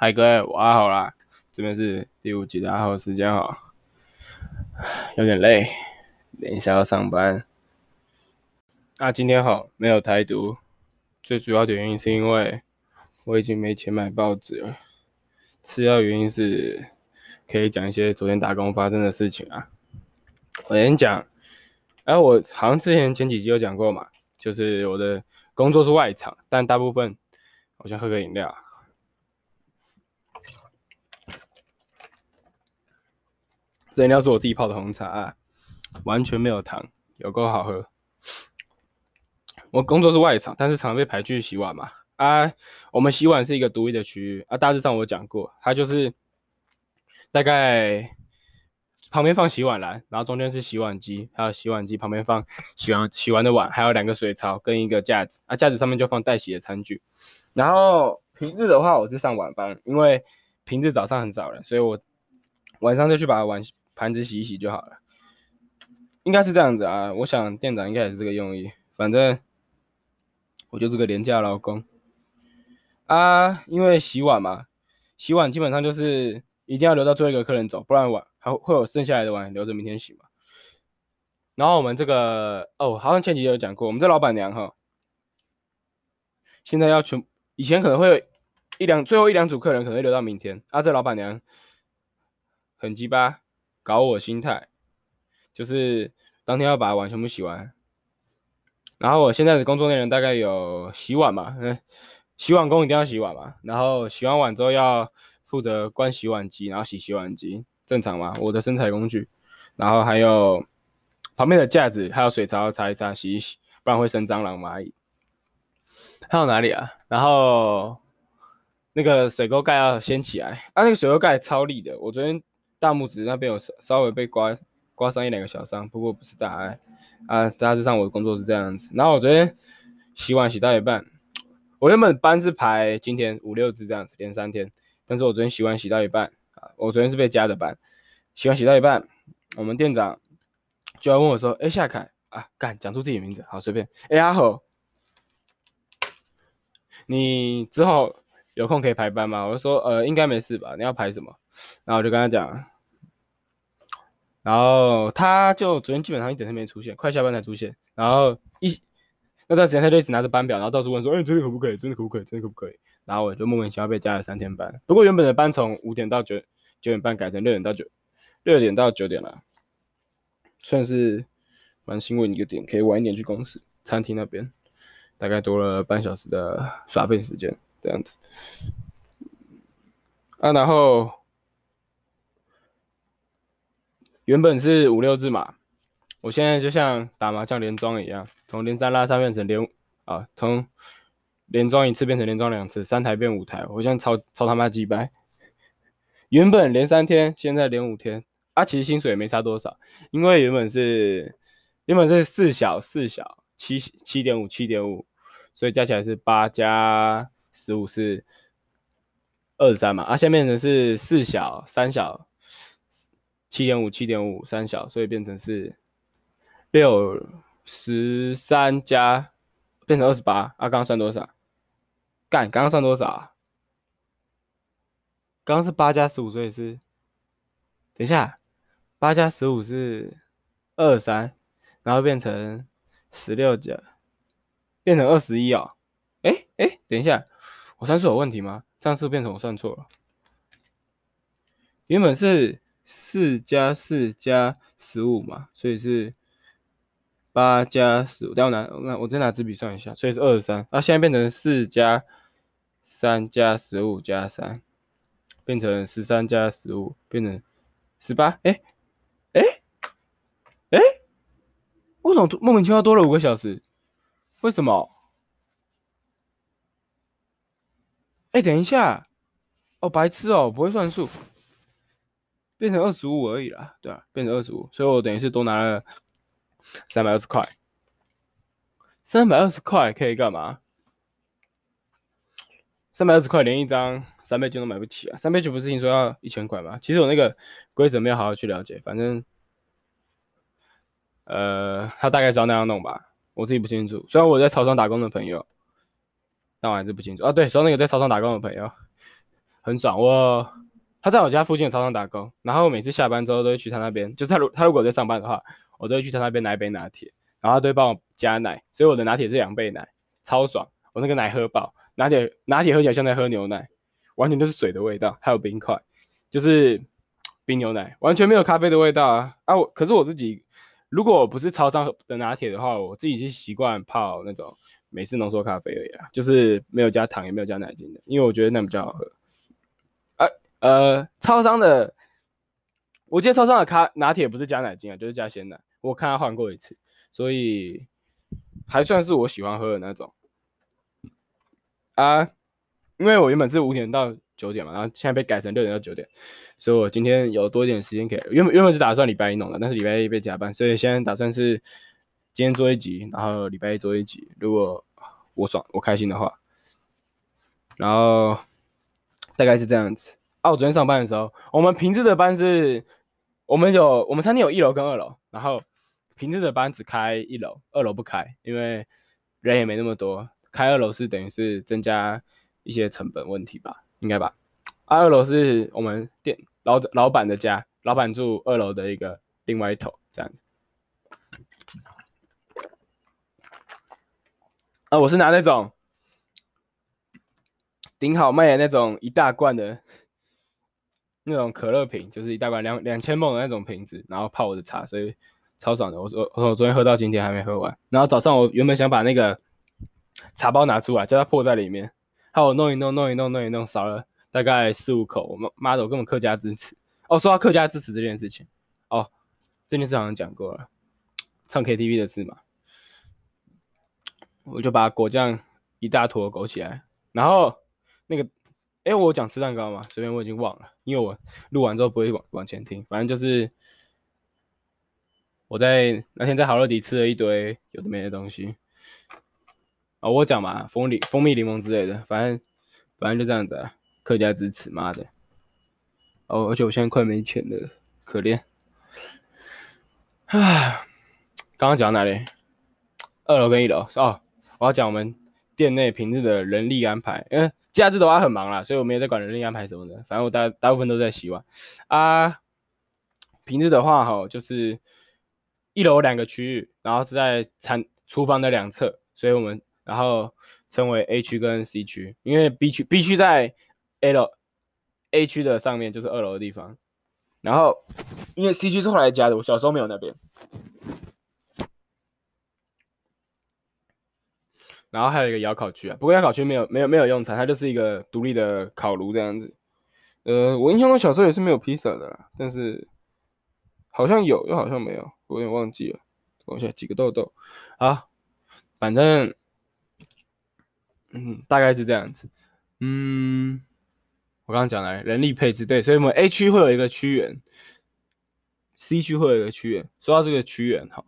嗨，各位，我阿豪啦，这边是第五集的阿豪时间哈，有点累，等一下要上班。那、今天好，没有台独，最主要的原因是因为我已经没钱买报纸了。次要原因是可以讲一些昨天打工发生的事情啊。我先讲，哎、我好像之前前几集有讲过嘛，就是我的工作是外场，但大部分我先喝个饮料。这饮料是我自己泡的红茶，啊，完全没有糖，有够好喝。我工作是外场，但是常被排去洗碗嘛。啊，我们洗碗是一个独立的区域啊，大致上我讲过，它就是大概旁边放洗碗篮，然后中间是洗碗机，还有洗碗机旁边放洗完洗完的碗，还有两个水槽跟一个架子，啊，架子上面就放待洗的餐具。然后平日的话，我是上晚班，因为平日早上很少人，所以我晚上就去把碗。盘子洗一洗就好了，应该是这样子啊。我想店长应该也是这个用意。反正我就是个廉价劳工啊，因为洗碗嘛，洗碗基本上就是一定要留到最后一个客人走，不然碗还会有剩下来的碗留着明天洗嘛。然后我们这个哦，好像前几集有讲过，我们这老板娘哈，现在要全以前可能会有一两最后一两组客人可能会留到明天啊，这老板娘很鸡巴。搞我心态，就是当天要把碗全部洗完。然后我现在的工作内容大概有洗碗嘛，嗯，洗碗工一定要洗碗嘛。然后洗完碗之后要负责关洗碗机，然后洗洗碗机，正常嘛。我的生财工具，然后还有旁边的架子，还有水槽擦一擦，洗一洗，不然会生蟑螂蚂蚁。还有哪里啊？然后那个水沟盖要掀起来，啊，那个水沟盖超力的，我昨天。大拇指那边有稍稍微被刮刮伤一两个小伤，不过不是大碍啊。大致上我的工作是这样子。然后我昨天洗碗洗到一半，我原本班是排今天五六只这样子连三天，但是我昨天洗碗洗到一半啊，我昨天是被加的班，洗碗洗到一半，我们店长就要问我说：“哎，夏凯啊，干讲出自己名字，好随便。哎，阿豪，你之后有空可以排班吗？”我就说：“呃，应该没事吧？你要排什么？”然后我就跟他讲，然后他就昨天基本上一整天没出现，快下班才出现。然后一那段时间他就一直拿着班表，然后到处问说：“哎，真的可不可以？真的可不可以？真的可不可以？”然后我就莫名其妙被加了三天班。不过原本的班从五点到九九点半改成六点到九六点到九点了，算是蛮欣慰的一个点，可以晚一点去公司餐厅那边，大概多了半小时的耍废时间这样子。啊，然后。原本是五六只马，我现在就像打麻将连庄一样，从连三拉三变成连啊，从连庄一次变成连庄两次，三台变五台，我现在超超他妈鸡掰。原本连三天，现在连五天，啊，其实薪水也没差多少，因为原本是原本是四小四小七七点五七点五，所以加起来是八加十五是二十三嘛，啊，现在变成是四小三小。七点五，七点五，三小，所以变成是六十三加，变成二十八。啊，刚刚算多少？干，刚刚算多少啊？刚刚是八加十五，所以是，等一下，八加十五是二十三，然后变成十六加，变成二十一哦。哎哎，等一下，我算数有问题吗？这样是不是变成我算错了？原本是。四加四加十五嘛，所以是八加十五。等我拿，我我再拿支笔算一下，所以是二十三。那现在变成四加三加十五加三，变成十三加十五，变成十八。哎哎哎，为什么莫名其妙多了五个小时？为什么？哎，等一下，哦，白痴哦，不会算数。变成二十五而已啦，对啊，变成二十五，所以我等于是多拿了三百二十块。三百二十块可以干嘛？三百二十块连一张三倍券都买不起啊！三倍券不是听说要一千块吗？其实我那个规则没有好好去了解，反正呃，他大概知道那样弄吧，我自己不清楚。虽然我在潮商打工的朋友，但我还是不清楚啊。对，说那个在超商打工的朋友。很爽。我他在我家附近的超商打工，然后每次下班之后都会去他那边，就是他如他如果在上班的话，我都会去他那边拿一杯拿铁，然后他都会帮我加奶，所以我的拿铁是两倍奶，超爽。我那个奶喝饱，拿铁拿铁喝起来像在喝牛奶，完全就是水的味道，还有冰块，就是冰牛奶，完全没有咖啡的味道啊啊！我可是我自己，如果不是超商的拿铁的话，我自己是习惯泡那种美式浓缩咖啡而已啊，就是没有加糖也没有加奶精的，因为我觉得那比较好喝。啊呃，超商的，我记得超商的咖拿铁不是加奶精啊，就是加鲜奶，我看他换过一次，所以还算是我喜欢喝的那种。啊，因为我原本是五点到九点嘛，然后现在被改成六点到九点，所以我今天有多一点时间可以。原本原本是打算礼拜一弄的，但是礼拜一被加班，所以现在打算是今天做一集，然后礼拜一做一集。如果我爽我开心的话，然后大概是这样子。啊，我昨天上班的时候，我们平日的班是，我们有我们餐厅有一楼跟二楼，然后平日的班只开一楼，二楼不开，因为人也没那么多。开二楼是等于是增加一些成本问题吧，应该吧？啊、二楼是我们店老老板的家，老板住二楼的一个另外一头，这样子。啊，我是拿那种顶好卖的那种一大罐的那种可乐瓶，就是一大罐两两千 ml 的那种瓶子，然后泡我的茶，所以超爽的。我说我我昨天喝到今天还没喝完，然后早上我原本想把那个。茶包拿出来，叫它破在里面，还有弄一弄，弄一弄，弄一弄，少了大概四五口。我妈的，我根本客家支持。哦，说到客家支持这件事情，哦，这件事好像讲过了，唱 KTV 的事嘛。我就把果酱一大坨勾起来，然后那个，哎，我讲吃蛋糕嘛，随便我已经忘了，因为我录完之后不会往往前听，反正就是我在那天在好乐迪吃了一堆有的没的东西。哦，我讲嘛，蜂蜜、蜂蜜柠檬之类的，反正反正就这样子啊。客家支持，妈的！哦，而且我现在快没钱了，可怜。唉，刚刚讲到哪里？二楼跟一楼哦，我要讲我们店内平日的人力安排。因为假日的话很忙啦，所以我没有在管人力安排什么的。反正我大大部分都在洗碗啊。平日的话，哈，就是一楼两个区域，然后是在餐厨房的两侧，所以我们。然后称为 A 区跟 C 区，因为 B 区 B 区在 A 楼，A 区的上面就是二楼的地方。然后因为 C 区是后来加的，我小时候没有那边。然后还有一个窑烤区啊，不过窑烤区没有没有没有用餐，它就是一个独立的烤炉这样子。呃，我印象中小时候也是没有披萨的啦，但是好像有又好像没有，我有点忘记了。等一下，几个豆豆啊，反正。嗯，大概是这样子。嗯，我刚刚讲了人力配置，对，所以我们 A 区会有一个区员，C 区会有一个区员。说到这个区员，哈，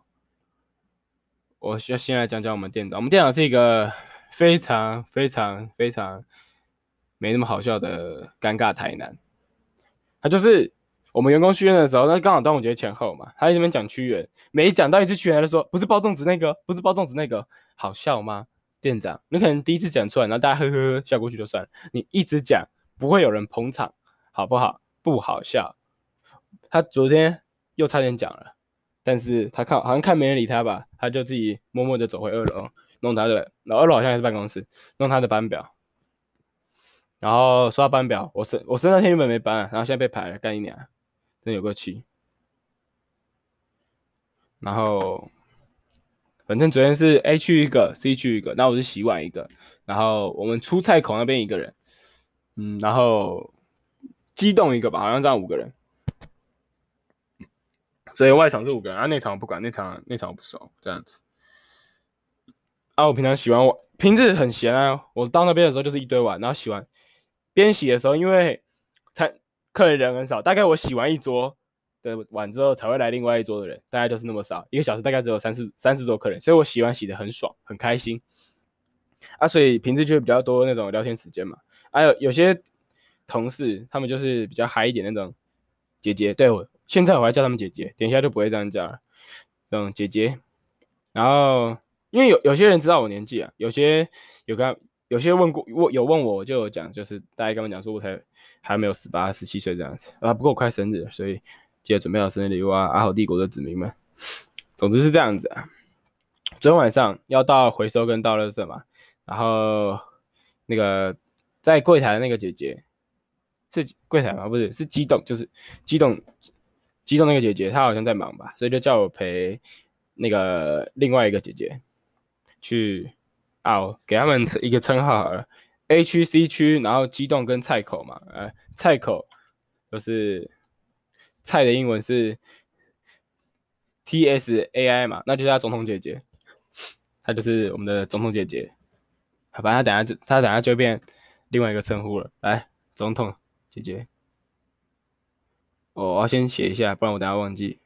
我需要先来讲讲我们店长。我们店长是一个非常非常非常没那么好笑的尴尬台男。他就是我们员工训练的时候，那刚好端午节前后嘛，他在那边讲屈原，每讲到一次屈原，他就说不是包粽子那个，不是包粽子那个，好笑吗？店长，你可能第一次讲出来，然后大家呵呵呵笑过去就算了。你一直讲，不会有人捧场，好不好？不好笑。他昨天又差点讲了，但是他看好像看没人理他吧，他就自己默默的走回二楼，弄他的。然后二楼好像还是办公室，弄他的班表。然后刷班表，我身我身那天原本没班，然后现在被排了，干一年，真有个气。然后。反正昨天是 A 区一个，C 区一个，那我是洗碗一个，然后我们出菜口那边一个人，嗯，然后机动一个吧，好像这样五个人，所以外场是五个人，啊内场我不管，内场内场我不熟，这样子。啊，我平常洗完我，平时很闲啊，我到那边的时候就是一堆碗，然后洗完边洗的时候，因为餐客人人很少，大概我洗完一桌。的碗之后才会来另外一桌的人，大概就是那么少，一个小时大概只有三四三四桌客人，所以我洗碗洗的很爽，很开心啊，所以平时就会比较多那种聊天时间嘛。还、啊、有有些同事，他们就是比较嗨一点那种姐姐，对我现在我还叫他们姐姐，等一下就不会这样叫了，这种姐姐。然后因为有有些人知道我年纪啊，有些有个有些问过我有问我，我就有讲，就是大概跟我讲说，我才还没有十八、十七岁这样子啊，不过我快生日，所以记得准备好生日礼物啊，阿豪帝国的子民们。总之是这样子啊。昨天晚上要到回收跟到垃圾嘛，然后那个在柜台那个姐姐是柜台吗？不是，是机动，就是机动机动那个姐姐，她好像在忙吧，所以就叫我陪那个另外一个姐姐去。啊，给他们一个称号好了，A 区、C 区，然后机动跟菜口嘛，呃，菜口就是菜的英文是 T S A I 嘛，那就是她总统姐姐，她就是我们的总统姐姐，好吧，她等下就她等下就变另外一个称呼了，来，总统姐姐，我要先写一下，不然我等下忘记。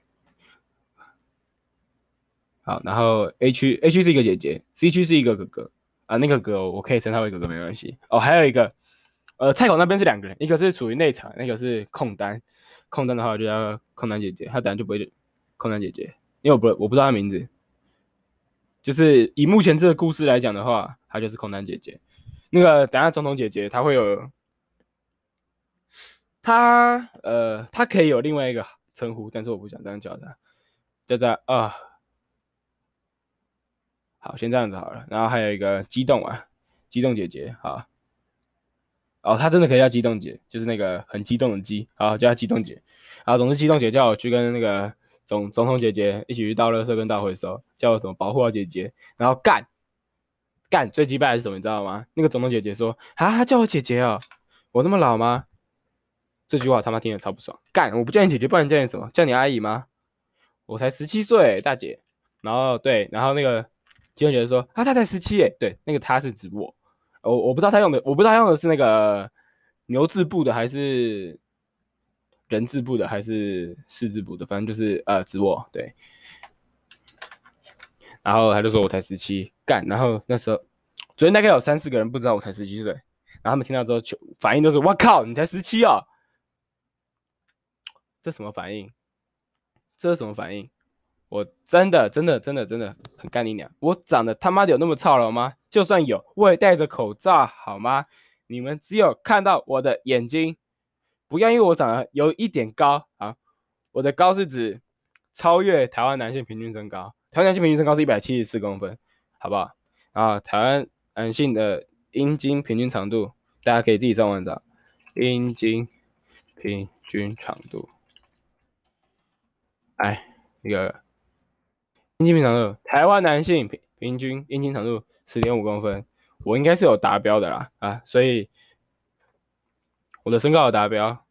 好，然后 A 区 A 区是一个姐姐，C 区是一个哥哥啊，那个哥我可以称他为哥哥没关系。哦，还有一个，呃，菜口那边是两个人，一个是属于内场，那个是空单，空单的话就叫空单姐姐，她等下就不会空单姐姐，因为我不我不知道她名字，就是以目前这个故事来讲的话，她就是空单姐姐。那个等下总统姐姐她会有，他呃他可以有另外一个称呼，但是我不想这样叫他，叫做啊。好，先这样子好了。然后还有一个激动啊，激动姐姐，好。哦，她真的可以叫激动姐，就是那个很激动的激，好，叫她激动姐。啊，总之激动姐叫我去跟那个总总统姐姐一起去倒垃圾跟倒回收，叫我什么保护好姐姐。然后干干最击败的是什么，你知道吗？那个总统姐姐说啊，她叫我姐姐哦，我那么老吗？这句话他妈听得超不爽。干，我不叫你姐姐，不然叫你什么？叫你阿姨吗？我才十七岁，大姐。然后对，然后那个。就觉得说啊，他才十七耶，对，那个他是指我，我我不知道他用的，我不知道他用的是那个牛字部的还是人字部的还是四字部的，反正就是呃指我，对。然后他就说我才十七，干，然后那时候昨天大概有三四个人不知道我才十七岁，然后他们听到之后就反应都是我靠，你才十七哦，这什么反应？这是什么反应？我真的真的真的真的很干你娘！我长得他妈的有那么操劳吗？就算有，我也戴着口罩好吗？你们只有看到我的眼睛，不要因为我长得有一点高啊！我的高是指超越台湾男性平均身高，台湾男性平均身高是一百七十四公分，好不好？啊，台湾男性的阴茎平均长度，大家可以自己上网找阴茎平均长度。哎，那个。阴茎平长度，台湾男性平平均阴茎长度十点五公分，我应该是有达标的啦啊，所以我的身高有达标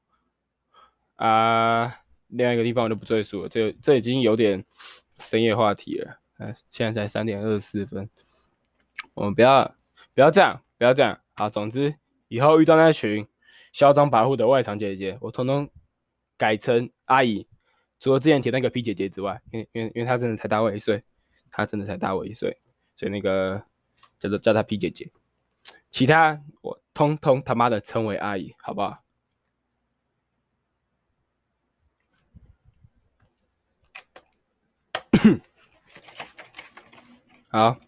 啊。另外一个地方我就不赘述了，这这已经有点深夜话题了啊。现在才三点二十四分，我们不要不要这样，不要这样啊。总之以后遇到那群嚣张跋扈的外场姐姐，我统统改成阿姨。除了之前提那个 P 姐姐之外，因因为因为她真的才大我一岁，她真的才大我一岁，所以那个叫做叫她 P 姐姐，其他我通通他妈的称为阿姨，好不好？好，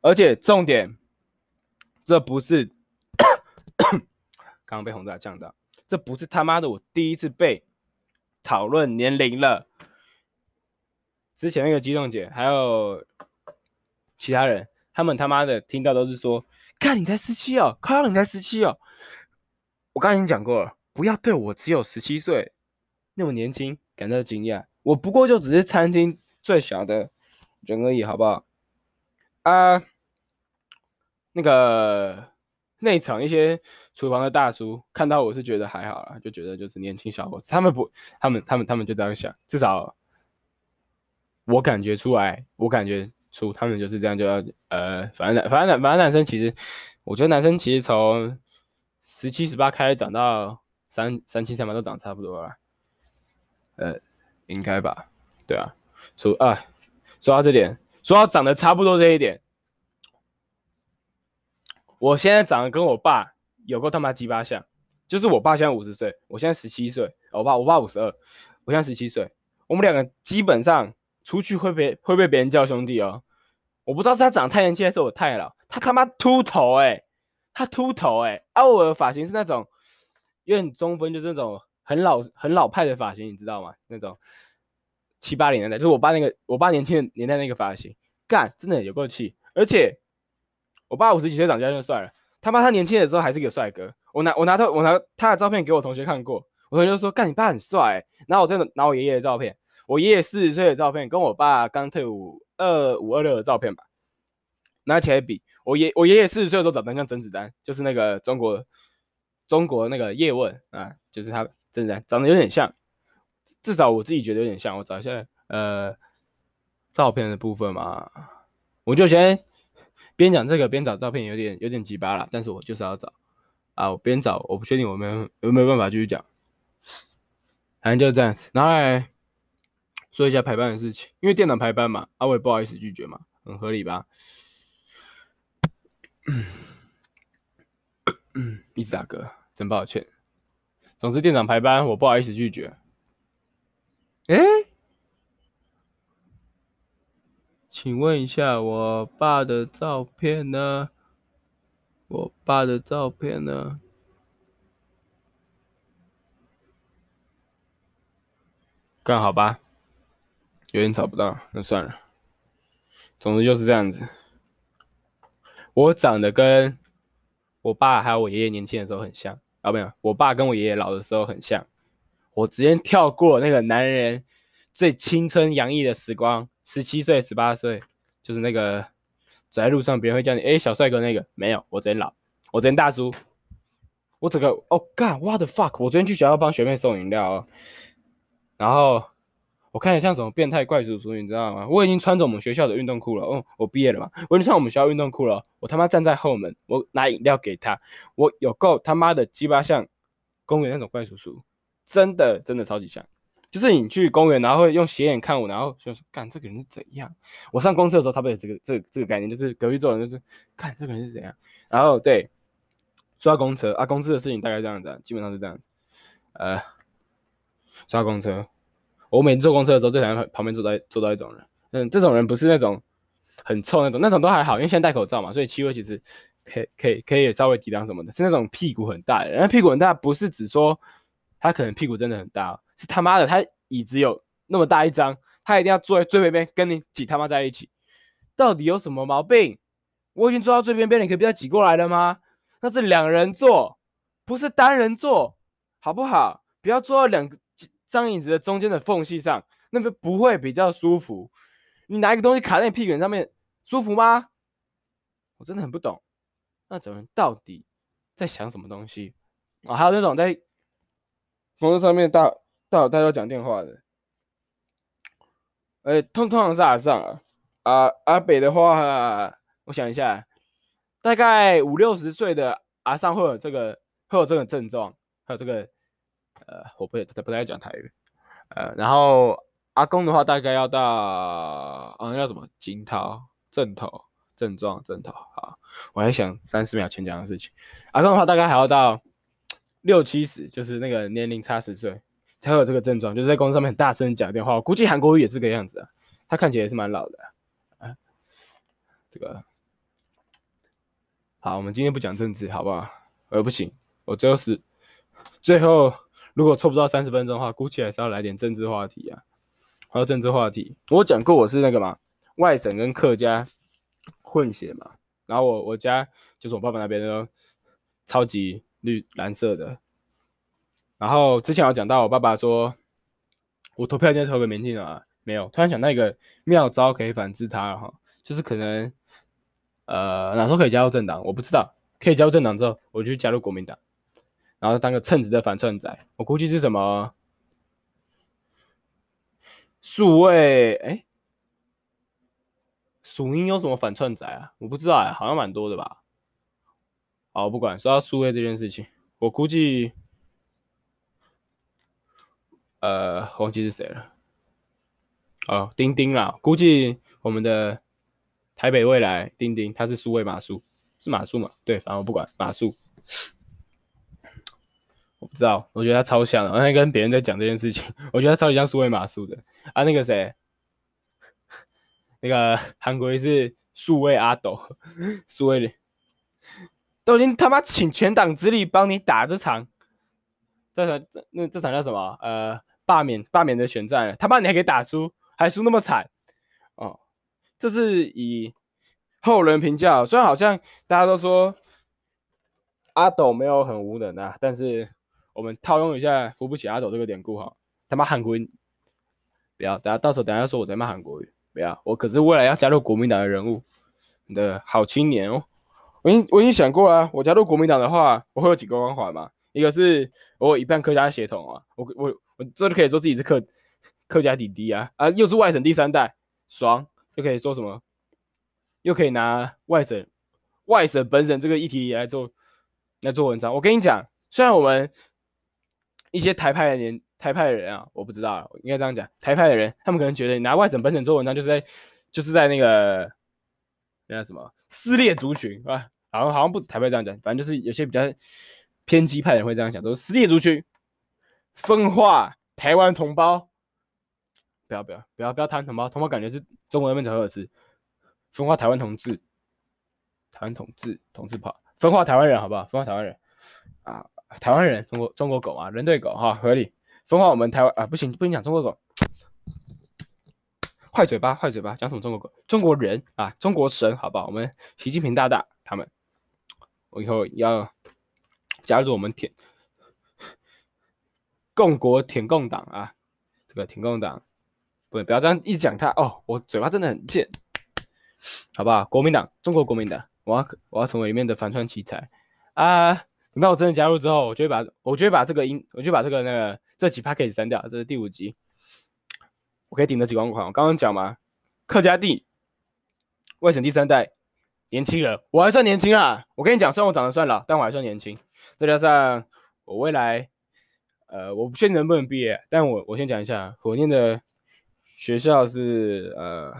而且重点，这不是 刚刚被轰炸呛到，这不是他妈的我第一次被。讨论年龄了，之前那个激动姐还有其他人，他们他妈的听到都是说，看你才十七哦，靠你才十七哦。我刚才已经讲过了，不要对我只有十七岁那么年轻感到惊讶，我不过就只是餐厅最小的人而已，好不好？啊，那个。内场一些厨房的大叔看到我是觉得还好啦，就觉得就是年轻小伙子，他们不，他们他们他们就这样想，至少我感觉出来，我感觉出他们就是这样，就要呃，反正反正反正男生其实，我觉得男生其实从十七十八开始长到三三七三八都长差不多了，呃，应该吧，对啊，说啊，说到这点，说到长得差不多这一点。我现在长得跟我爸有够他妈鸡巴像，就是我爸现在五十岁，我现在十七岁，我爸我爸五十二，我现在十七岁，我们两个基本上出去会被会被别人叫兄弟哦，我不知道是他长得太年轻还是我太老，他他妈秃头哎、他秃头哎、欸，而我的发型是那种有点中分，就是那种很老很老派的发型，你知道吗？那种七八零年代，就是我爸那个我爸年轻年代那个发型，干真的有够气，而且我爸五十几岁长这样就算了，他妈他年轻的时候还是个帅哥，我拿我拿他我拿他的照片给我同学看过，我同学就说干你爸很帅、然后我真的拿我爷爷的照片，我爷爷四十岁的照片跟我爸刚退伍。二五二六的照片吧，拿起来比，我爷我爷爷四十岁的时候长得像甄子丹，就是那个中国中国那个叶问啊，就是他甄子丹长得有点像，至少我自己觉得有点像。我找一下呃照片的部分嘛，我就先边讲这个边找照片，有点有点鸡巴了，但是我就是要找啊，我边找我不确定我们有没有办法继续讲，反正就是这样子，然后来。说一下排班的事情，因为店长排班嘛，阿、啊、伟不好意思拒绝嘛，很合理吧？嗯 一直打嗝，真抱歉。总之，店长排班，我不好意思拒绝。哎、欸，请问一下，我爸的照片呢？我爸的照片呢？干好吧。有点找不到，那算了。总之就是这样子。我长得跟我爸还有我爷爷年轻的时候很像啊，没有，我爸跟我爷爷老的时候很像。我直接跳过那个男人最青春洋溢的时光，十七岁、十八岁，就是那个走在路上别人会叫你哎、小帅哥那个，没有，我直接老，我直接大叔。我整个哦，God，what the fuck！我昨天去学校帮学妹送饮料哦，然后。我看起来像什么变态怪叔叔，你知道吗？我已经穿着我们学校的运动裤了。哦，我毕业了嘛，我已经穿我们学校运动裤了。我他妈站在后门，我拿饮料给他。我有够他妈的鸡巴像公园那种怪叔叔，真的真的超级像。就是你去公园，然后会用斜眼看我，然后就说：“干这个人是怎样？”我上公厕的时候，他不有这个这个、这个概念，就是隔壁坐人就是看这个人是怎样。然后对，说到公车啊，公司的事情大概这样子，基本上是这样子。呃，刷公车。我每次坐公车的时候，最讨厌旁边坐到坐到一种人，嗯，这种人不是那种很臭那种，那种都还好，因为现在戴口罩嘛，所以气味其实可以可以可以稍微抵挡什么的。是那种屁股很大的人，那屁股很大不是指说他可能屁股真的很大，是他妈的他椅子有那么大一张，他一定要坐在最边边跟你挤他妈在一起，到底有什么毛病？我已经坐到最边边，你可以不要挤过来了吗？那是两人座，不是单人座，好不好？不要坐到两。张椅子的中间的缝隙上，那边不会比较舒服。你拿一个东西卡在你屁股上面，舒服吗？我真的很不懂，那种人到底在想什么东西、哦？还有那种在公车上面大大老大都讲电话的，哎、欸，通通常是阿上啊，阿北的话，我想一下，大概五六十岁的阿上会有这个会有这个症状，还有这个。呃，我不不不太讲台语，呃，然后阿公的话大概要到，啊，叫什么？惊涛、阵头、症状、阵头。好，我还想三十秒前讲的事情。阿公的话大概还要到六七十，就是那个年龄差十岁才有这个症状，就是在公司上面很大声讲电话。我估计韩国瑜也是这个样子啊，他看起来也是蛮老的啊，这个好，我们今天不讲政治，好不好？呃，不行，我最后是最后。如果凑不到三十分钟的话，估计还是要来点政治话题啊。还有政治话题，我讲过我是那个嘛，外省跟客家混血嘛。然后我我家就是我爸爸那边的超级绿蓝色的。然后之前有讲到我爸爸说，我投票一定投给民进党啊，没有。突然想到一个妙招可以反制他了哈，就是可能呃哪时候可以加入政党，我不知道。可以加入政党之后，我就加入国民党。然后当个称职的反串仔，我估计是什么数位哎，数英有什么反串仔啊？我不知道哎，好像蛮多的吧。好，不管说到数位这件事情，我估计呃，忘记是谁了。哦，丁丁啦，估计我们的台北未来丁丁，他是数位马术，是马术嘛？对，反正我不管马术。我不知道，我觉得他超像的。我那天跟别人在讲这件事情，我觉得他超级像苏维玛苏的啊。那个谁，那个韩国瑜是数位阿斗，数位的都已经他妈请全党之力帮你打这场，这场这那这场叫什么？呃，罢免罢免的选战，他把你还给打输，还输那么惨哦！这是以后人评价，虽然好像大家都说阿斗没有很无能啊，但是我们套用一下扶不起阿斗这个典故哈，他妈韩国瑜，不要，等下到时候等下说我在骂韩国语。不要，我可是未来要加入国民党的人物，你的好青年哦。我已经我已经想过了，我加入国民党的话，我会有几个光环嘛？一个是我有一半客家血统啊，我我我这就可以说自己是客客家弟弟啊啊，又是外省第三代，爽，又可以说什么？又可以拿外省外省本省这个议题来做来做文章。我跟你讲，虽然我们一些台派的人。台派的人啊，我不知道，应该这样讲。台派的人，他们可能觉得你拿外省本省做文章，就是在，就是在那个那什么撕裂族群啊，好像好像不止台派这样讲，反正就是有些比较偏激派的人会这样想，都是撕裂族群，分化台湾同胞。不要不要不要不要谈同胞，同胞感觉是中国那边才会有吃，分化台湾同志，台湾同志同志跑，分化台湾人好不好？分化台湾人啊，台湾人中国中国狗啊，人对狗哈，合理。分化我们台湾啊，不行，不能讲中国狗，坏嘴巴，坏嘴巴，讲什么中国狗？中国人啊，中国神，好不好？我们习近平大大他们，我以后要加入我们舔共国舔共党啊，这个舔共党，不，不要这样一讲他哦，我嘴巴真的很贱，好不好？国民党，中国国民党，我要我要成为里面的反串奇才啊！等到我真的加入之后，我就会把，我就会把这个音，我就把这个那个。这几 package 删掉，这是第五集，我可以顶得几光环。我刚刚讲嘛，客家地，外省第三代，年轻人，我还算年轻啊。我跟你讲，虽然我长得算老，但我还算年轻。再加上我未来，呃，我不确定能不能毕业，但我我先讲一下，我念的学校是呃，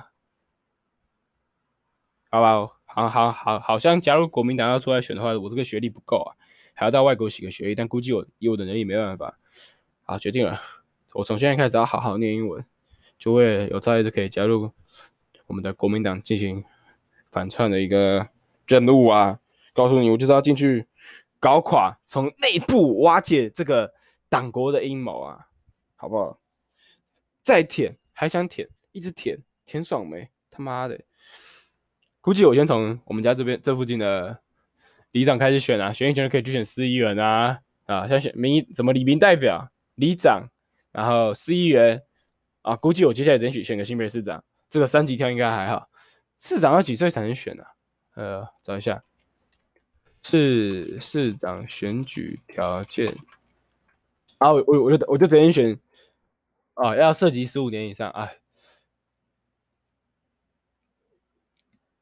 好吧，好好好，好像加入国民党要出来选的话，我这个学历不够啊，还要到外国洗个学历，但估计我以我的能力没办法。好，决定了，我从现在开始要好好念英文，就会有朝一日可以加入我们的国民党进行反串的一个任务啊！告诉你，我就是要进去搞垮，从内部瓦解这个党国的阴谋啊，好不好？再舔还想舔，一直舔，舔爽没？他妈的！估计我先从我们家这边这附近的里长开始选啊，选一选可以去选市议员啊啊，像选民怎么里民代表。里长，然后市议员啊，估计我接下来争取选个新北市长，这个三级跳应该还好。市长要几岁才能选呢、啊？呃，找一下，市市长选举条件。啊，我我我就我就直接选，啊，要涉及十五年以上。啊，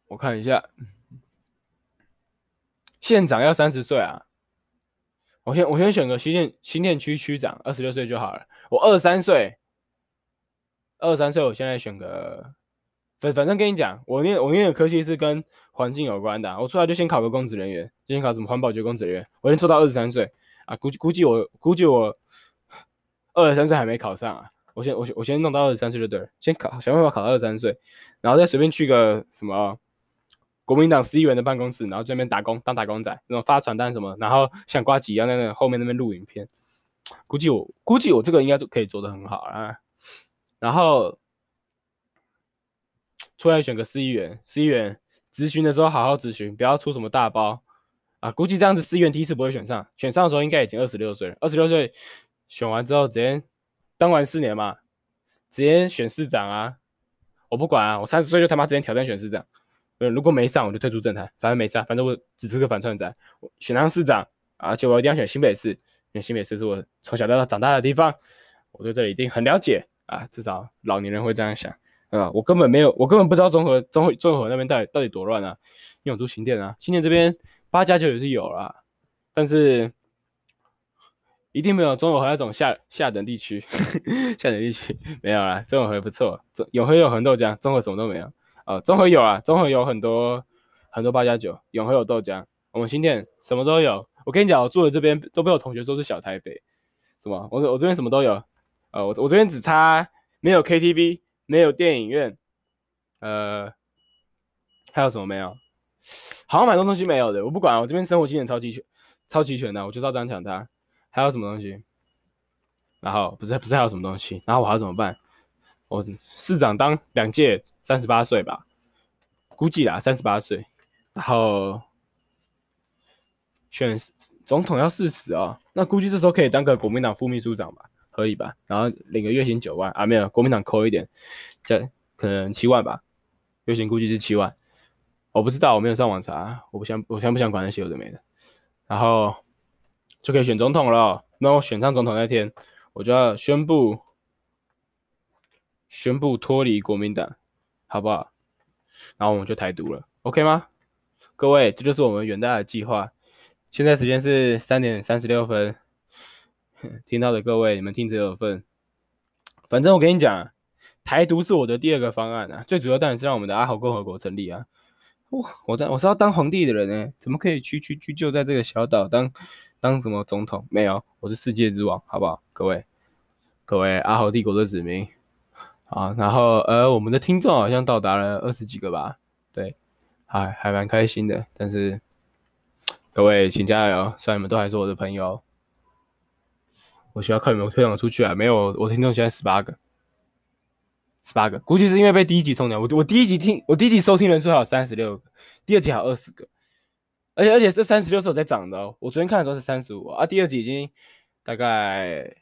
我看一下，县长要三十岁啊。我先我先选个新店新店区区长，二十六岁就好了。我二十三岁，二十三岁，我现在选个，反反正跟你讲，我念我念的科系是跟环境有关的，我出来就先考个公职人员，先考什么环保局公职人员，我先做到二十三岁啊，估计估计我估计我二十三岁还没考上啊，我先我先我先弄到二十三岁就对了，先考想办法考到二十三岁，然后再随便去个什么。国民党市议员的办公室，然后在那边打工当打工仔，那种发传单什么，然后像呱吉一样在那后面那边录影片。估计我估计我这个应该就可以做得很好啊。然后出来选个市议员，市议员咨询的时候好好咨询，不要出什么大包啊。估计这样子市议员第一次不会选上，选上的时候应该已经二十六岁了。二十六岁选完之后直接当完四年嘛，直接选市长啊。我不管啊，我三十岁就他妈直接挑战选市长。如果没上，我就退出政坛。反正没上，反正我只是个反串仔。我选上市长，而且我一定要选新北市，因为新北市是我从小到大长大的地方，我对这里一定很了解啊。至少老年人会这样想，啊，我根本没有，我根本不知道中和、中和、中和那边到底到底多乱啊。因为我住新店啊，新店这边八加九也是有啦，但是一定没有中和那种下下等地区，下等地区没有啦。中和不错，中永和有红豆浆，中和什么都没有。呃，中和有啊，中和有很多很多八加九，永和有豆浆，我们新店什么都有。我跟你讲，我住的这边都被我同学说是小台北，什么？我我这边什么都有。呃，我我这边只差没有 KTV，没有电影院，呃，还有什么没有？好像蛮多东西没有的，我不管，我这边生活经验超齐全，超齐全的，我就照这样讲它。还有什么东西？然后不是不是还有什么东西？然后我还要怎么办？我市长当两届，三十八岁吧，估计啦，三十八岁。然后选总统要四十哦，那估计这时候可以当个国民党副秘书长吧，合理吧？然后领个月薪九万啊，没有，国民党扣一点，这可能七万吧，月薪估计是七万。我不知道，我没有上网查，我不想，我想不想管那些有的没的，然后就可以选总统了。那我选上总统那天，我就要宣布，宣布脱离国民党，好不好？然后我们就台独了，OK 吗？各位，这就是我们远大的计划。现在时间是三点三十六分，听到的各位，你们听者有份。反正我跟你讲，台独是我的第二个方案啊，最主要当然是让我们的阿豪共和国成立啊。哇，我当我是要当皇帝的人呢，怎么可以区区区就在这个小岛当当什么总统？没有，我是世界之王，好不好？各位，各位阿豪帝国的子民，好，然后呃，我们的听众好像到达了二十几个吧？对，还还蛮开心的。但是各位请加油，虽然你们都还是我的朋友，我需要靠你们推广出去啊！没有，我听众现在十八个。十八个，估计是因为被第一集冲掉。我我第一集听，我第一集收听人数还有三十六个，第二集还有二十个，而且而且这三十六是有在涨的哦。我昨天看的时候是三十五啊，第二集已经大概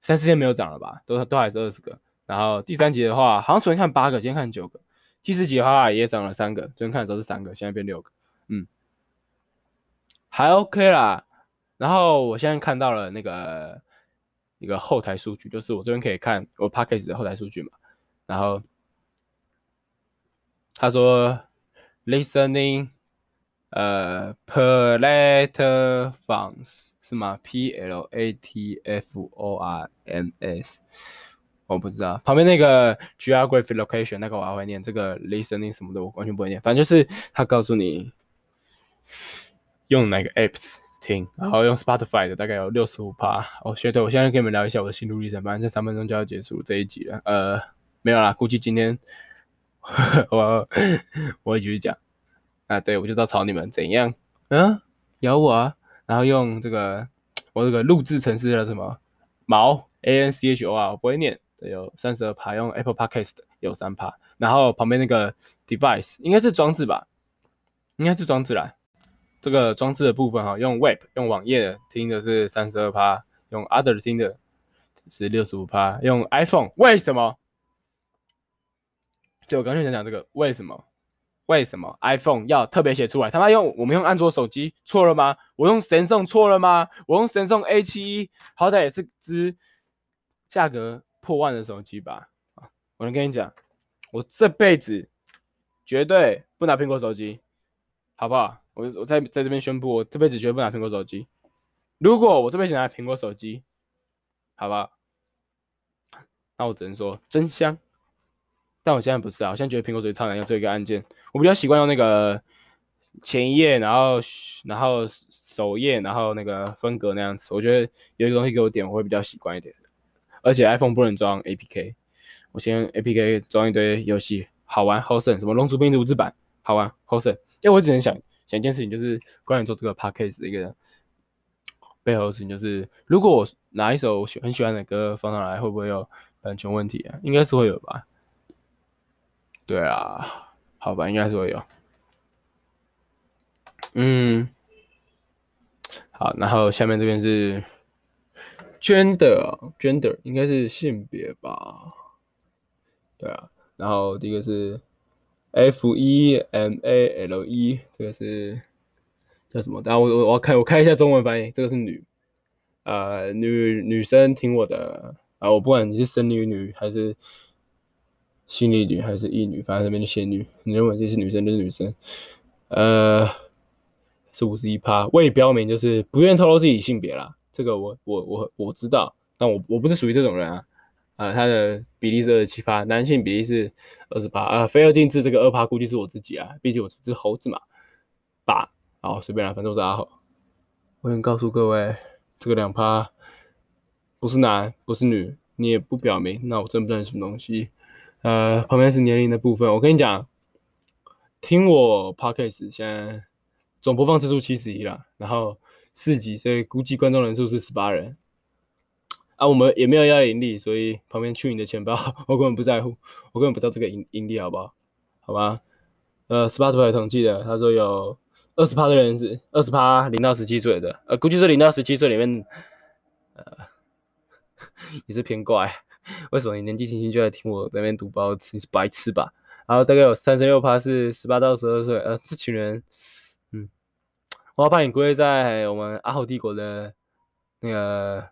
三四天没有涨了吧，都都还是二十个。然后第三集的话，好像昨天看八个，今天看九个。第四集的话也涨了三个，昨天看的时候是三个，现在变六个，嗯，还 OK 啦。然后我现在看到了那个。一个后台数据，就是我这边可以看我 Podcast 的后台数据嘛，然后他说 listening 呃 platforms 是吗？P L A T F O R M S 我不知道，旁边那个 geographic location 那个我还会念，这个 listening 什么的我完全不会念，反正就是他告诉你用哪个 apps。听，然后用 Spotify 的大概有六十五趴。哦，学对，我现在跟你们聊一下我的心路历程，反正这三分钟就要结束这一集了。呃，没有啦，估计今天 我 我会继续讲。啊，对，我就知道吵你们怎样？嗯，咬我啊！然后用这个我这个录制程式叫什么毛 A N C H O R，我不会念，对，有三十二趴。用 Apple Podcast 有三趴，然后旁边那个 device 应该是装置吧？应该是装置啦。这个装置的部分哈，用 Web 用网页的听的是三十二趴，用 Other 听的是六十五趴，用 iPhone 为什么？对，我刚才想讲这个为什么？为什么 iPhone 要特别写出来？他妈用我们用安卓手机错了吗？我用神送错了吗？我用神送 A 七一好歹也是支价格破万的手机吧？我能跟你讲，我这辈子绝对不拿苹果手机，好不好？我我在在这边宣布，我这辈子绝对不拿苹果手机。如果我这辈子拿苹果手机，好吧，那我只能说真香。但我现在不是啊，我现在觉得苹果手机超难用，这一个按键，我比较习惯用那个前一页，然后然后首页，然后那个分隔那样子。我觉得有一个东西给我点，我会比较习惯一点。而且 iPhone 不能装 APK，我先 APK 装一堆游戏，好玩好省，什么龙族病毒之版，好玩好省。因为我只能想。讲一件事情，就是关于做这个 podcast 的一个背后的事情，就是如果我拿一首我喜很喜欢的歌放上来，会不会有版权问题啊？应该是会有吧。对啊，好吧，应该是会有。嗯，好，然后下面这边是 gender，gender 应该是性别吧？对啊，然后第一个是。F E M A L E，这个是叫什么？等下我我我看我看一下中文翻译，这个是女，呃，女女生听我的啊，我不管你是生理女还是心理女还是异女，反正这边的仙女，你认为这是女生就是女生，呃，是五十一趴，未标明就是不愿透露自己性别啦，这个我我我我知道，但我我不是属于这种人啊。啊，他的比例是二十七趴，男性比例是二十八啊。非二进制这个二趴估计是我自己啊，毕竟我是只猴子嘛。八，好，随便啦，反正我是阿猴。我想告诉各位，这个两趴不是男不是女，你也不表明，那我真不知道是什么东西。呃，旁边是年龄的部分，我跟你讲，听我 podcast 现在总播放次数七十一了，然后四集，所以估计观众人数是十八人。啊，我们也没有要盈利，所以旁边去你的钱包，我根本不在乎，我根本不知道这个盈盈利好不好？好吧，呃，Spotify 统计的，他说有二十趴的人是二十趴零到十七岁的，呃，估计是零到十七岁里面，呃，也是偏怪。为什么你年纪轻轻就在听我在那边读包？你是白痴吧？然后大概有三十六趴是十八到十二岁，呃，这群人，嗯，我要把你归在我们阿豪帝国的那个。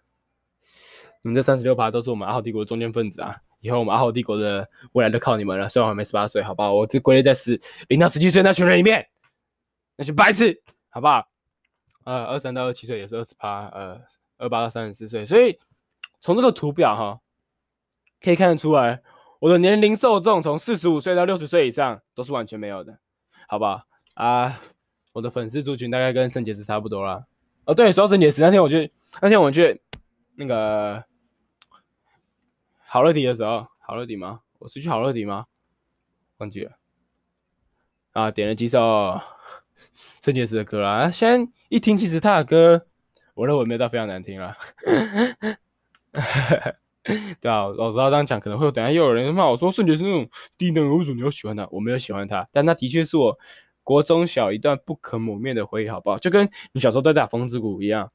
你们这三十六趴都是我们阿豪帝国的中坚分子啊！以后我们阿豪帝国的未来都靠你们了。虽然我还没十八岁，好不好？我只归类在十零到十七岁那群人里面，那群白痴，好不好？呃，二三到二七岁也是二十趴，呃，二八到三十四岁。所以从这个图表哈，可以看得出来，我的年龄受众从四十五岁到六十岁以上都是完全没有的，好不好？啊，我的粉丝族群大概跟圣结石差不多啦。哦，对，说到圣结石，那天我去，那天我去那个。好乐迪的时候，好乐迪吗？我是去好乐迪吗？忘记了啊！点了几首 圣杰斯的歌啦。先一听，其实他的歌，我认为没到非常难听啦。对啊，我知道这样讲可能会等下又有人骂我说圣结石那种低能，为什么你要喜欢他？我没有喜欢他，但那的确是我国中小一段不可磨灭的回忆，好不好？就跟你小时候在打风之谷一样。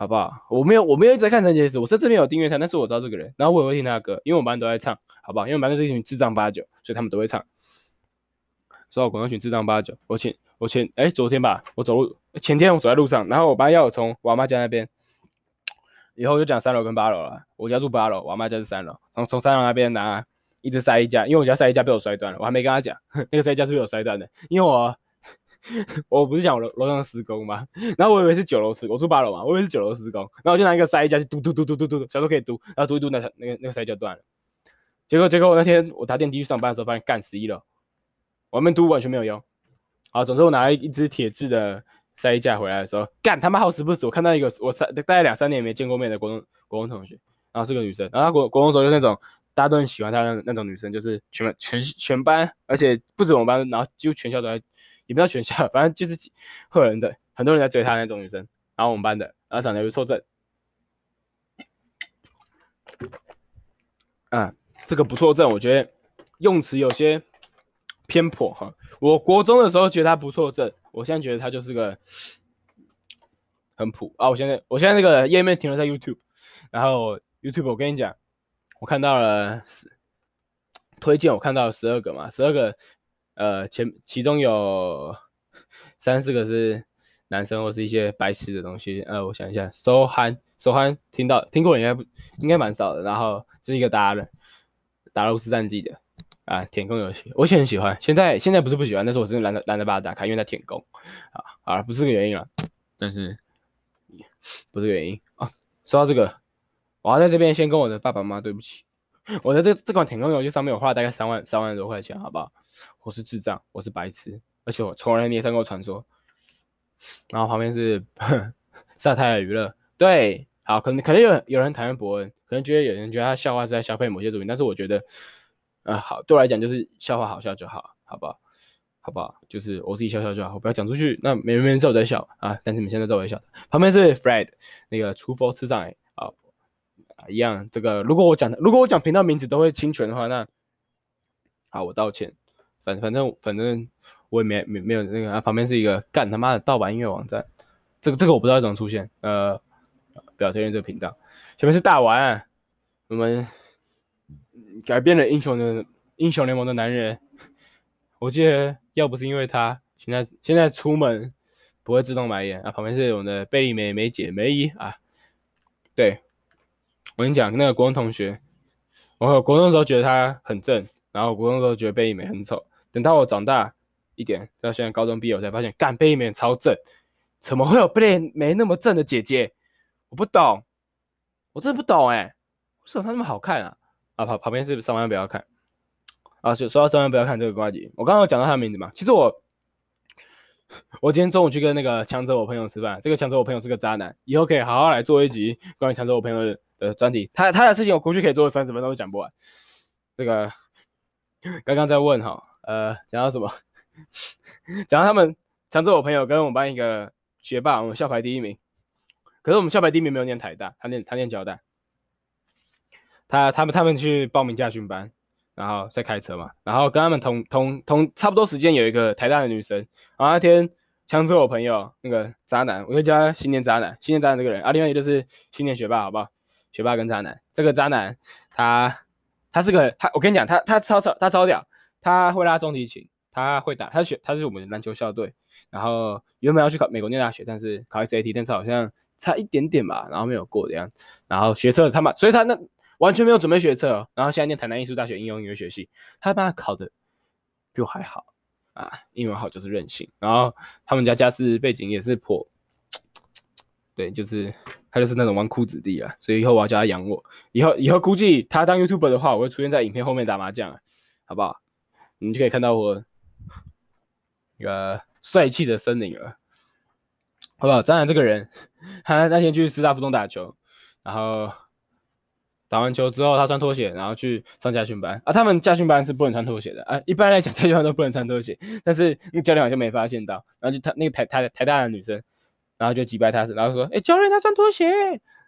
好不好？我没有，我没有一直在看圣结石，我是这边有订阅他，但是我知道这个人，然后我也会听他的歌，因为我们班都在唱，好不好？因为我们班都是一群智障八九，所以他们都会唱。说到广东群智障八九，我前我前哎昨天吧，我走路前天我走在路上，然后我爸要我从我妈家那边，以后就讲三楼跟八楼了。我家住八楼，我妈家是三楼，然后从三楼那边拿一支晒衣架，因为我家晒衣架被我摔断了，我还没跟他讲，那个晒衣架是被我摔断的，因为我。我不是讲我楼楼上施工吗？然后我以为是九楼施工，我住八楼嘛，我以为是九楼施工，然后我就拿一个筛架去嘟嘟嘟嘟嘟嘟，小时候可以嘟，然后嘟一嘟那那个那个塞架断了。结果结果我那天我搭电梯去上班的时候，发现干十一楼，我那边嘟完全没有用。好，总之我拿了一支铁质的筛架回来的时候，干他妈好死不死，我看到一个我三大概两三年没见过面的国中国中同学，然后是个女生，然后国国中时候就那种大家都很喜欢她的那种女生，就是全班全全班，而且不止我们班，然后几乎全校都在。也不要全校，反正就是会有人的，很多人在追她那种女生，然后我们班的，然后长得又错正，啊，这个不错正，我觉得用词有些偏颇哈。我国中的时候觉得他不错正，我现在觉得他就是个很普啊。我现在我现在那个页面停留在 YouTube，然后 YouTube 我跟你讲，我看到了推荐，我看到了十二个嘛，十二个。呃，前其中有三四个是男生或是一些白痴的东西。呃，我想一下，收憨收憨，听到听过应该不应该蛮少的。然后这是一个达人，达鲁斯战记的啊，舔攻游戏，我以前很喜欢，现在现在不是不喜欢，但是我真的懒得懒得把它打开，因为它舔攻啊，好了，不是个原因了，但是不是原因啊。说到这个，我要在这边先跟我的爸爸妈妈对不起，我在这这款舔攻游戏上面我花了大概三万三万多块钱，好不好？我是智障，我是白痴，而且我从来没上过传说。然后旁边是萨泰尔娱乐，对，好，可能可能有有人讨厌伯恩，可能觉得有人觉得他笑话是在消费某些作品，但是我觉得，呃，好，对我来讲就是笑话好笑就好，好不好？好不好？就是我自己笑笑就好，我不要讲出去，那没人没人知道我在笑啊。但是你们现在知道我在笑。旁边是 Fred，那个厨佛吃上来啊，一样。这个如果我讲如果我讲频道名字都会侵权的话，那好，我道歉。反反正反正我也没没没有那个，啊，旁边是一个干他妈的盗版音乐网站，这个这个我不知道怎么出现，呃，不要推荐这个频道。前面是大丸，我们改变了英雄的英雄联盟的男人，我记得要不是因为他，现在现在出门不会自动买烟啊。旁边是我们的贝利梅梅姐梅姨啊，对，我跟你讲那个国中同学，我国中的时候觉得他很正，然后国中的时候觉得贝利美很丑。等到我长大一点，到现在高中毕业，我才发现，干贝利美超正，怎么会有贝利美那么正的姐姐？我不懂，我真的不懂哎，为什么她那么好看啊？啊，旁旁边是三万不要看啊，说说到三万不要看这个关系，我刚刚有讲到他的名字嘛？其实我，我今天中午去跟那个强者我朋友吃饭，这个强者我朋友是个渣男，以后可以好好来做一集关于强者我朋友的的专题，他他的事情我估计可以做三十分钟都讲不完。这个 刚刚在问哈。呃，讲到什么？讲到他们强者我朋友跟我们班一个学霸，我们校排第一名。可是我们校排第一名没有念台大，他念他念交大。他他们他们去报名驾训班，然后在开车嘛，然后跟他们同同同差不多时间有一个台大的女生，然后那天强者我朋友那个渣男，我就叫他新年渣男，新年渣男这个人啊，另外一个就是新年学霸，好不好？学霸跟渣男，这个渣男他他是个他，我跟你讲，他他超超他超屌，他会拉中提琴，他会打，他学他是我们篮球校队，然后原本要去考美国念大学，但是考 SAT，但是好像差一点点吧，然后没有过这样，然后学测他妈，所以他那完全没有准备学测哦，然后现在念台南艺术大学应用音乐学系，他把他考的比我还好啊，英文好就是任性，然后他们家家世背景也是颇，对，就是。他就是那种纨绔子弟啊，所以以后我要叫他养我。以后以后估计他当 YouTuber 的话，我会出现在影片后面打麻将，好不好？你们就可以看到我一个帅气的身影了，好不好？张然，这个人他那天去师大附中打球，然后打完球之后，他穿拖鞋，然后去上家训班啊。他们家训班是不能穿拖鞋的啊，一般来讲家训班都不能穿拖鞋，但是那个教练好像没发现到，然后就他那个台台台大的女生。然后就击败他，然后说：“哎、教练他穿拖鞋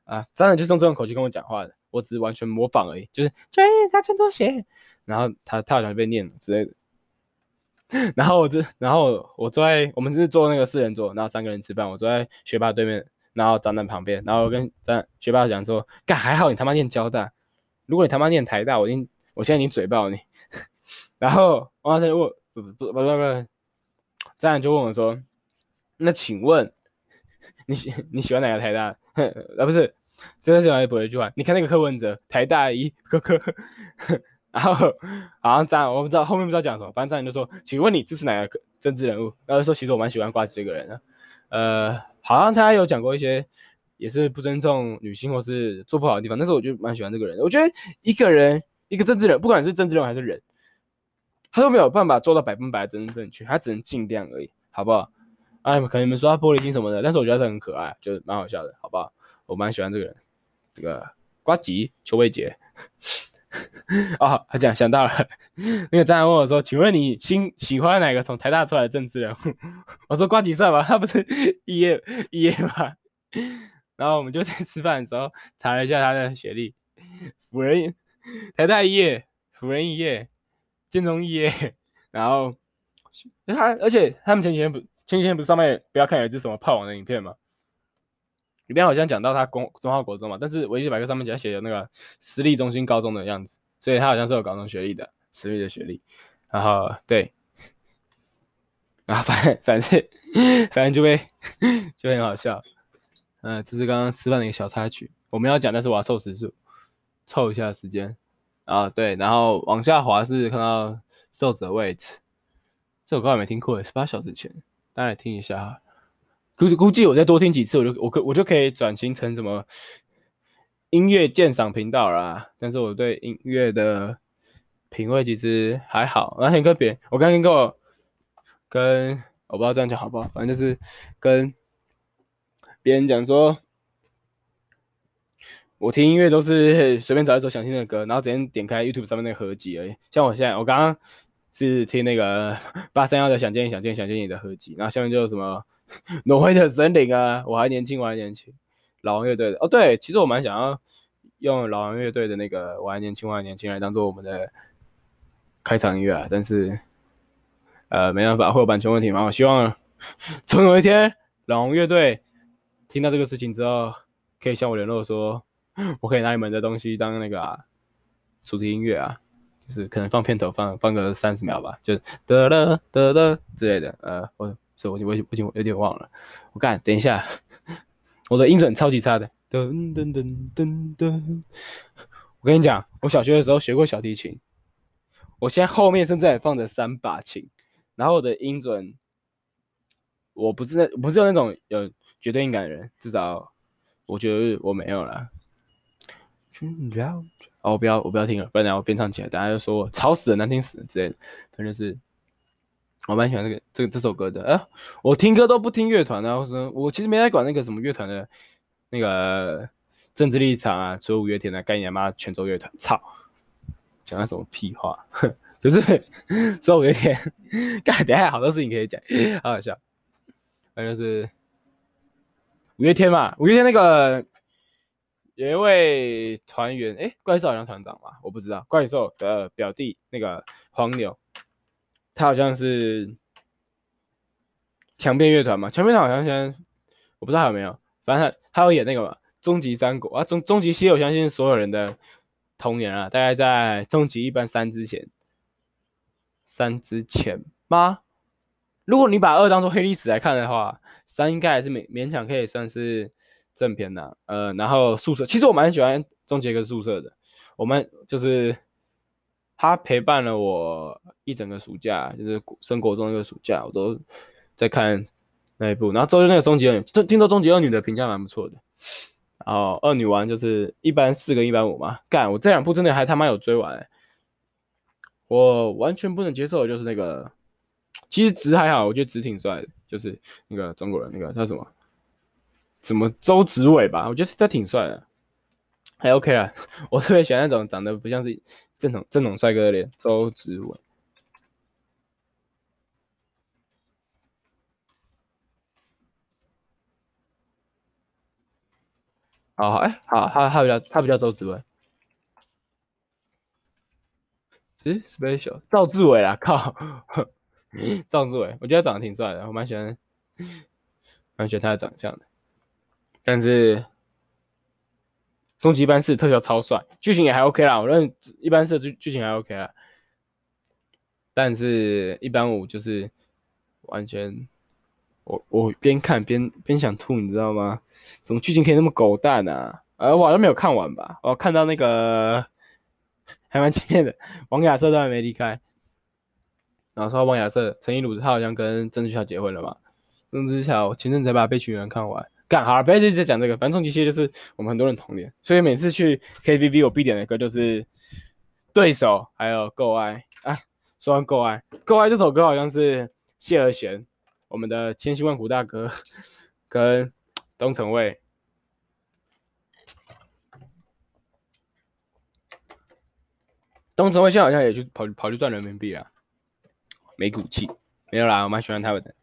啊！”当然就是用这种口气跟我讲话的，我只是完全模仿而已。就是教练他穿拖鞋，然后他他好像被念了之类的。然后我就，然后我坐在我们是坐那个四人座，然后三个人吃饭，我坐在学霸对面，然后长男旁边，然后我跟张学霸讲说：“干还好你他妈念交大，如果你他妈念台大，我已经我现在已经嘴爆你。”然后我就问不不不不不，长男就问我说：“那请问？”你喜 你喜欢哪个台大？啊，不是，真的是来补一句话。你看那个柯文哲，台大一科科，然后好像这样，我不知道后面不知道讲什么，反正这样就说，请问你支持哪个政治人物？然后说其实我蛮喜欢呱吉这个人的，呃，好像他有讲过一些也是不尊重女性或是做不好的地方，但是我就蛮喜欢这个人。我觉得一个人一个政治人，不管是政治人还是人，他都没有办法做到百分百的真正正确，他只能尽量而已，好不好？哎，可能你们说他玻璃心什么的，但是我觉得他很可爱，就蛮好笑的，好不好？我蛮喜欢这个人，这个瓜吉邱伟杰。哦，他讲想到了，那个张翰问我说：“请问你新喜欢哪个从台大出来的政治人物？” 我说：“瓜吉算吧，他不是一叶一叶吗？”然后我们就在吃饭的时候查了一下他的学历，辅仁台大一叶，辅仁一叶，建中一叶，然后他而且他们前几天不。前几天不是上面不要看有一支什么炮王的影片吗？里面好像讲到他公中华国中嘛，但是维基百科上面只写有那个私立中心高中的样子，所以他好像是有高中学历的，私立的学历。然后对，然后反正 反正反正就会就很好笑。嗯、这是刚刚吃饭的一个小插曲，我们要讲，但是我要凑时数，凑一下时间啊。对，然后往下滑是看到瘦子的位置，这首歌还没听过，十八小时前。大家来听一下，估估计我再多听几次，我就我可我就可以转型成什么音乐鉴赏频道啦。但是我对音乐的品味其实还好。那天跟别人，我刚刚跟我跟我不知道这样讲好不好，反正就是跟别人讲说，我听音乐都是随便找一首想听的歌，然后直接点开 YouTube 上面那个合集而已。像我现在，我刚刚。是听那个 八三幺的想见你想见你想见你的合集，然后下面就有什么 挪威的森林啊，我还年轻我还年轻，老王乐队的哦对，其实我蛮想要用老王乐队的那个我还年轻我还年轻来当做我们的开场音乐啊，但是呃没办法会有版权问题嘛，我希望 总有一天老王乐队听到这个事情之后，可以向我联络说，我可以拿你们的东西当那个啊主题音乐啊。就是可能放片头放放个三十秒吧，就得了得了之类的。呃，我所以我我我已经有点忘了。我看等一下，我的音准超级差的。噔噔噔噔噔。我跟你讲，我小学的时候学过小提琴，我现在后面甚至还放着三把琴，然后我的音准，我不是那不是有那种有绝对音感的人，至少我觉得我没有啦。哦，我不要，我不要听了，不然等下我边唱起来，大家就说我吵死了，难听死了之类的。反正是，我蛮喜欢这个这个这首歌的。啊，我听歌都不听乐团的，我说我其实没在管那个什么乐团的那个政治立场啊，除了五月天的概念妈泉州乐团，操，讲那什么屁话，可是 所以五月天，干等下好多事情可以讲，好好笑。反正就是五月天嘛，五月天那个有一位团员，哎，怪兽好像团长吧，我不知道。怪兽的表弟那个黄牛，他好像是强变乐团嘛，强辩团好像现在我不知道还有没有，反正他他有演那个嘛，终极三国啊，终终极系列，我相信所有人的童年啊，大概在终极一班三之前。三之前吗？如果你把二当做黑历史来看的话，三应该还是勉勉强可以算是正片呐。呃，然后宿舍，其实我蛮喜欢终结跟宿舍的。我们就是他陪伴了我一整个暑假，就是升国中那个暑假，我都在看那一部。然后之后就那个终极二女，听说终极二女的评价蛮不错的。然后二女王就是一般四跟一般五嘛，干我这两部真的还他妈有追完、我完全不能接受的就是那个，其实直还好，我觉得直挺帅的，就是那个中国人，那个叫什么？什么周子伟吧？我觉得他挺帅的，还 OK 啦。我特别喜欢那种长得不像是正统正统帅哥的脸，周子伟。好好哎，好，他他比较他比较周子伟。诶，special 赵志伟啊，靠，赵志伟，我觉得他长得挺帅的，我蛮喜欢，蛮喜欢他的长相的。但是终极一班四特效超帅，剧情也还 OK 啦，我认一班四剧剧情还 OK 啦。但是一班五就是完全，我我边看边边想吐，你知道吗？怎么剧情可以那么狗蛋啊？呃，我好像没有看完吧，我看到那个。还蛮惊艳的，王亚瑟都还没离开。然后说王亚瑟、陈意如，他好像跟郑智乔结婚了嘛？郑智乔前阵子才把《被群人》看完，干好了，不要一直在讲这个。反正终极系列就是我们很多人童年，所以每次去 KTV 我必点的歌就是《对手》还有《够爱》。哎，说完《够爱》，《够爱》这首歌好像是谢和弦，我们的千辛万苦大哥跟东城卫。东城卫现在好像也去跑跑去赚人民币了，没骨气，没有啦，我蛮喜欢他们的，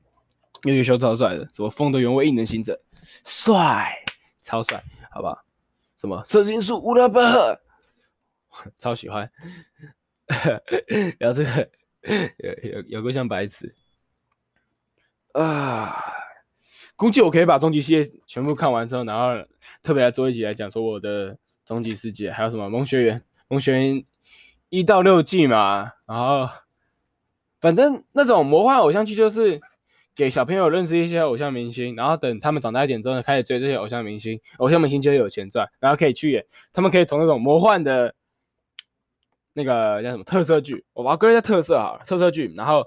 因为优秀超帅的，什么风的原味异能行者，帅，超帅，好不好？什么？色情树乌拉巴赫，超喜欢，然后这个 有有有个像白痴。啊，估计我可以把终极系列全部看完之后，然后特别来做一集来讲说我的终极世界，还有什么萌学园，萌学园。一到六季嘛，然后反正那种魔幻偶像剧就是给小朋友认识一些偶像明星，然后等他们长大一点之后呢，开始追这些偶像明星，偶像明星就会有钱赚，然后可以去演，他们可以从那种魔幻的那个叫什么特色剧，我把它归类在特色好了，特色剧，然后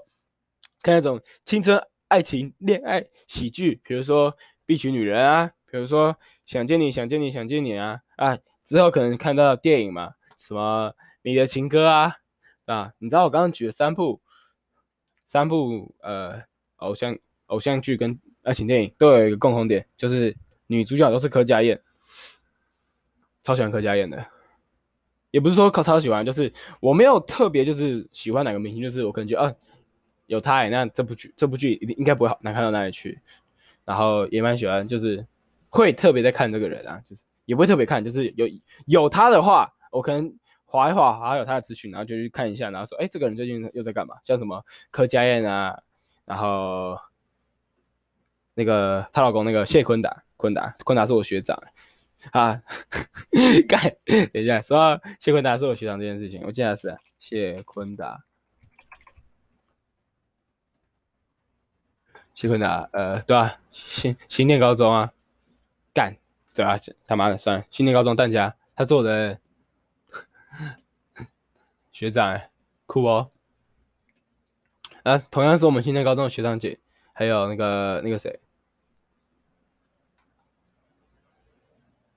看那种青春爱情恋爱喜剧，比如说《必娶女人》啊，比如说《想见你想见你想见你》啊，啊，之后可能看到电影嘛，什么。你的情歌啊，啊，你知道我刚刚举的三部，三部呃偶像偶像剧跟爱情电影都有一个共同点，就是女主角都是柯佳嬿，超喜欢柯佳嬿的，也不是说超喜欢，就是我没有特别就是喜欢哪个明星，就是我可能觉啊有他，那这部剧这部剧应该不会好难看到哪里去，然后也蛮喜欢，就是会特别在看这个人啊，就是也不会特别看，就是有有他的话，我可能。滑一滑，还有他的资讯，然后就去看一下，然后说，哎，这个人最近又在干嘛？像什么柯佳嬿啊，然后那个她老公那个谢坤达，坤达，坤达是我学长啊。干，等一下，说到谢坤达是我学长这件事情，我记得是谢坤达，谢坤达，呃，对啊，新新店高中啊，干，对啊，他妈的，算了，新店高中淡江，他是我的。学长，酷哦！啊，同样是我们新店高中的学长姐，还有那个那个谁，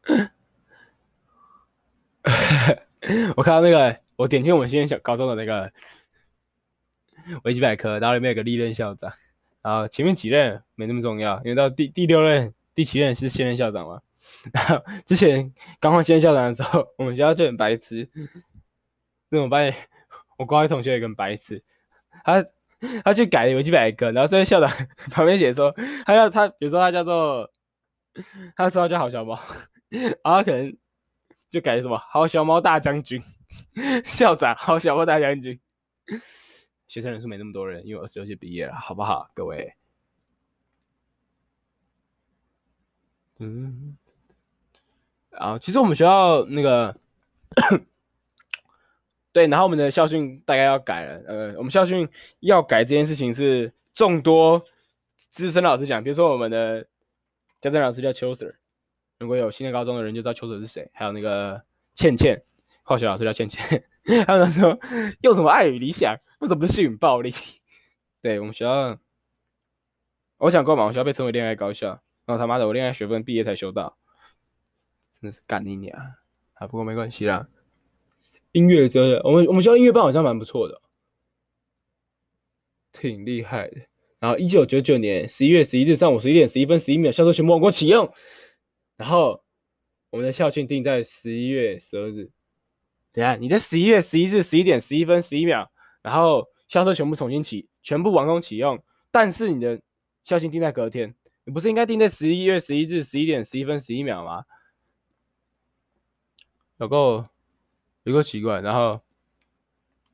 我看到那个，我点进我们新店小高中的那个维基百科，然后里面有个历任校长，然后前面几任没那么重要，因为到第第六任、第七任是现任校长嘛。然后之前刚换现任校长的时候，我们学校就很白痴。那种班，我高一同学有一个白痴，他他去改维基百科，然后在校长 旁边写说，他要他，比如说他叫做，他说他叫好小猫，然后可能就改什么好小猫大将军，校长好小猫大将军，学生人数没那么多人，因为二十六届毕业了，好不好，各位？嗯，然后其实我们学校那个。对，然后我们的校训大概要改了。呃，我们校训要改这件事情是众多资深老师讲，比如说我们的家政老师叫邱 Sir，如果有新的高中的人就知道邱 Sir 是谁。还有那个倩倩，化学老师叫倩倩。还 有他说用什么爱与理想，为什么不是性与暴力？对，我们学校，我想过嘛，我学校被称为恋爱高校，然后他妈的我恋爱学分毕业才修到，真的是干你娘啊！不过没关系啦。音乐真的，我们我们学校音乐班好像蛮不错的，挺厉害的。然后一九九九年十一月十一日上午十一点十一分十一秒，校车全部往过启用。然后我们的校庆定在十一月十二日。等下，你在十一月十一日十一点十一分十一秒，然后校车全部重新启，全部完工启用。但是你的校庆定在隔天，你不是应该定在十一月十一日十一点十一分十一秒吗？有够。有个奇怪，然后，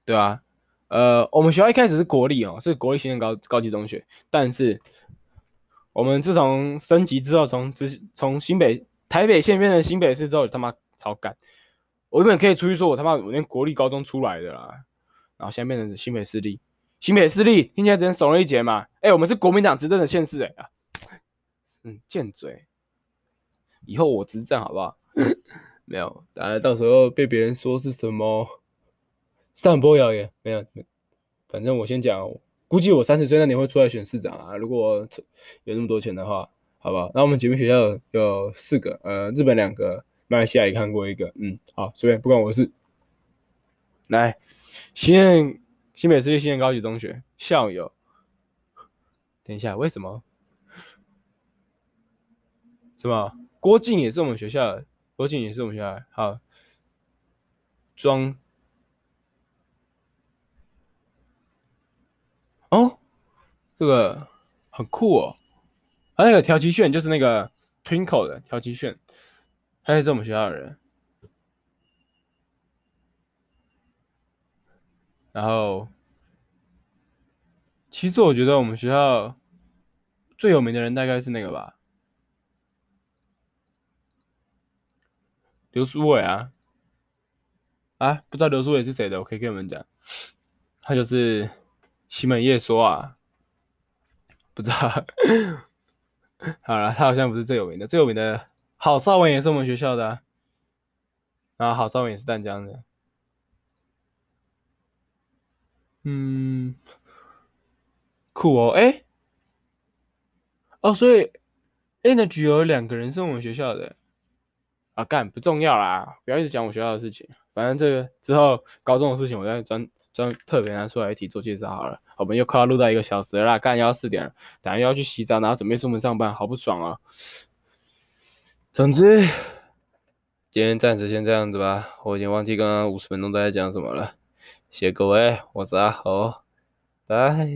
对啊，呃，我们学校一开始是国立哦，是国立新生高高级中学，但是我们自从升级之后，从直从新北台北县变成新北市之后，他妈超干，我原本可以出去说我他妈我念国立高中出来的啦，然后现在变成新北市立，新北市立听起来只能怂了一截嘛，哎，我们是国民党执政的县市哎啊，嗯，贱嘴，以后我执政好不好？没有，大家到时候被别人说是什么散播谣言，没有，反正我先讲，估计我三十岁那年会出来选市长啊，如果有那么多钱的话，好不好？那我们姐妹学校有四个，呃，日本两个，马来西亚也看过一个，嗯，好，随便，不关我的事。来，新店新北市立新店高级中学校友，等一下，为什么？什么？郭靖也是我们学校的。郭靖也是我们学校，好，装哦，这个很酷哦，还有那个调奇炫，就是那个 Twinkle 的调奇炫，他也是我们学校的人。然后，其实我觉得我们学校最有名的人大概是那个吧。刘书伟啊，啊，不知道刘书伟是谁的，我可以跟你们讲，他就是西门叶说啊，不知道，好了，他好像不是最有名的，最有名的郝邵文也是我们学校的，啊，然后郝邵文也是淡江的，嗯，酷哦，哎，哦，所以 Energy 有两个人是我们学校的。啊，干不重要啦，不要一直讲我学校的事情。反正这个之后高中的事情，我再专专特别拿出来一题做介绍好了。我们又快要录到一个小时了啦，干要四点了，等下又要去洗澡，然后准备出门上班，好不爽啊！总之，今天暂时先这样子吧，我已经忘记刚刚五十分钟都在讲什么了。谢谢各位，我是阿猴，拜。